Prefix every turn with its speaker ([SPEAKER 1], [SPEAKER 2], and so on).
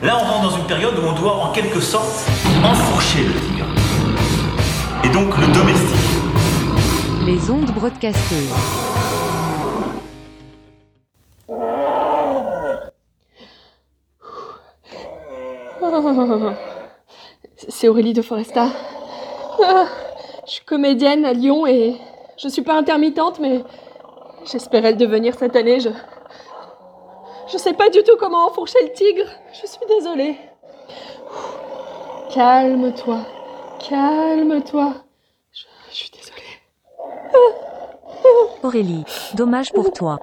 [SPEAKER 1] Là, on rentre dans une période où on doit en quelque sorte enfourcher le tigre. Et donc le domestiquer.
[SPEAKER 2] Les ondes broadcasteuses.
[SPEAKER 3] C'est Aurélie de Foresta. Je suis comédienne à Lyon et je suis pas intermittente, mais j'espérais le devenir cette année. Je. Je sais pas du tout comment enfourcher le tigre. Je suis désolée. Calme-toi. Calme-toi. Je, je suis désolée.
[SPEAKER 2] Aurélie, dommage pour toi.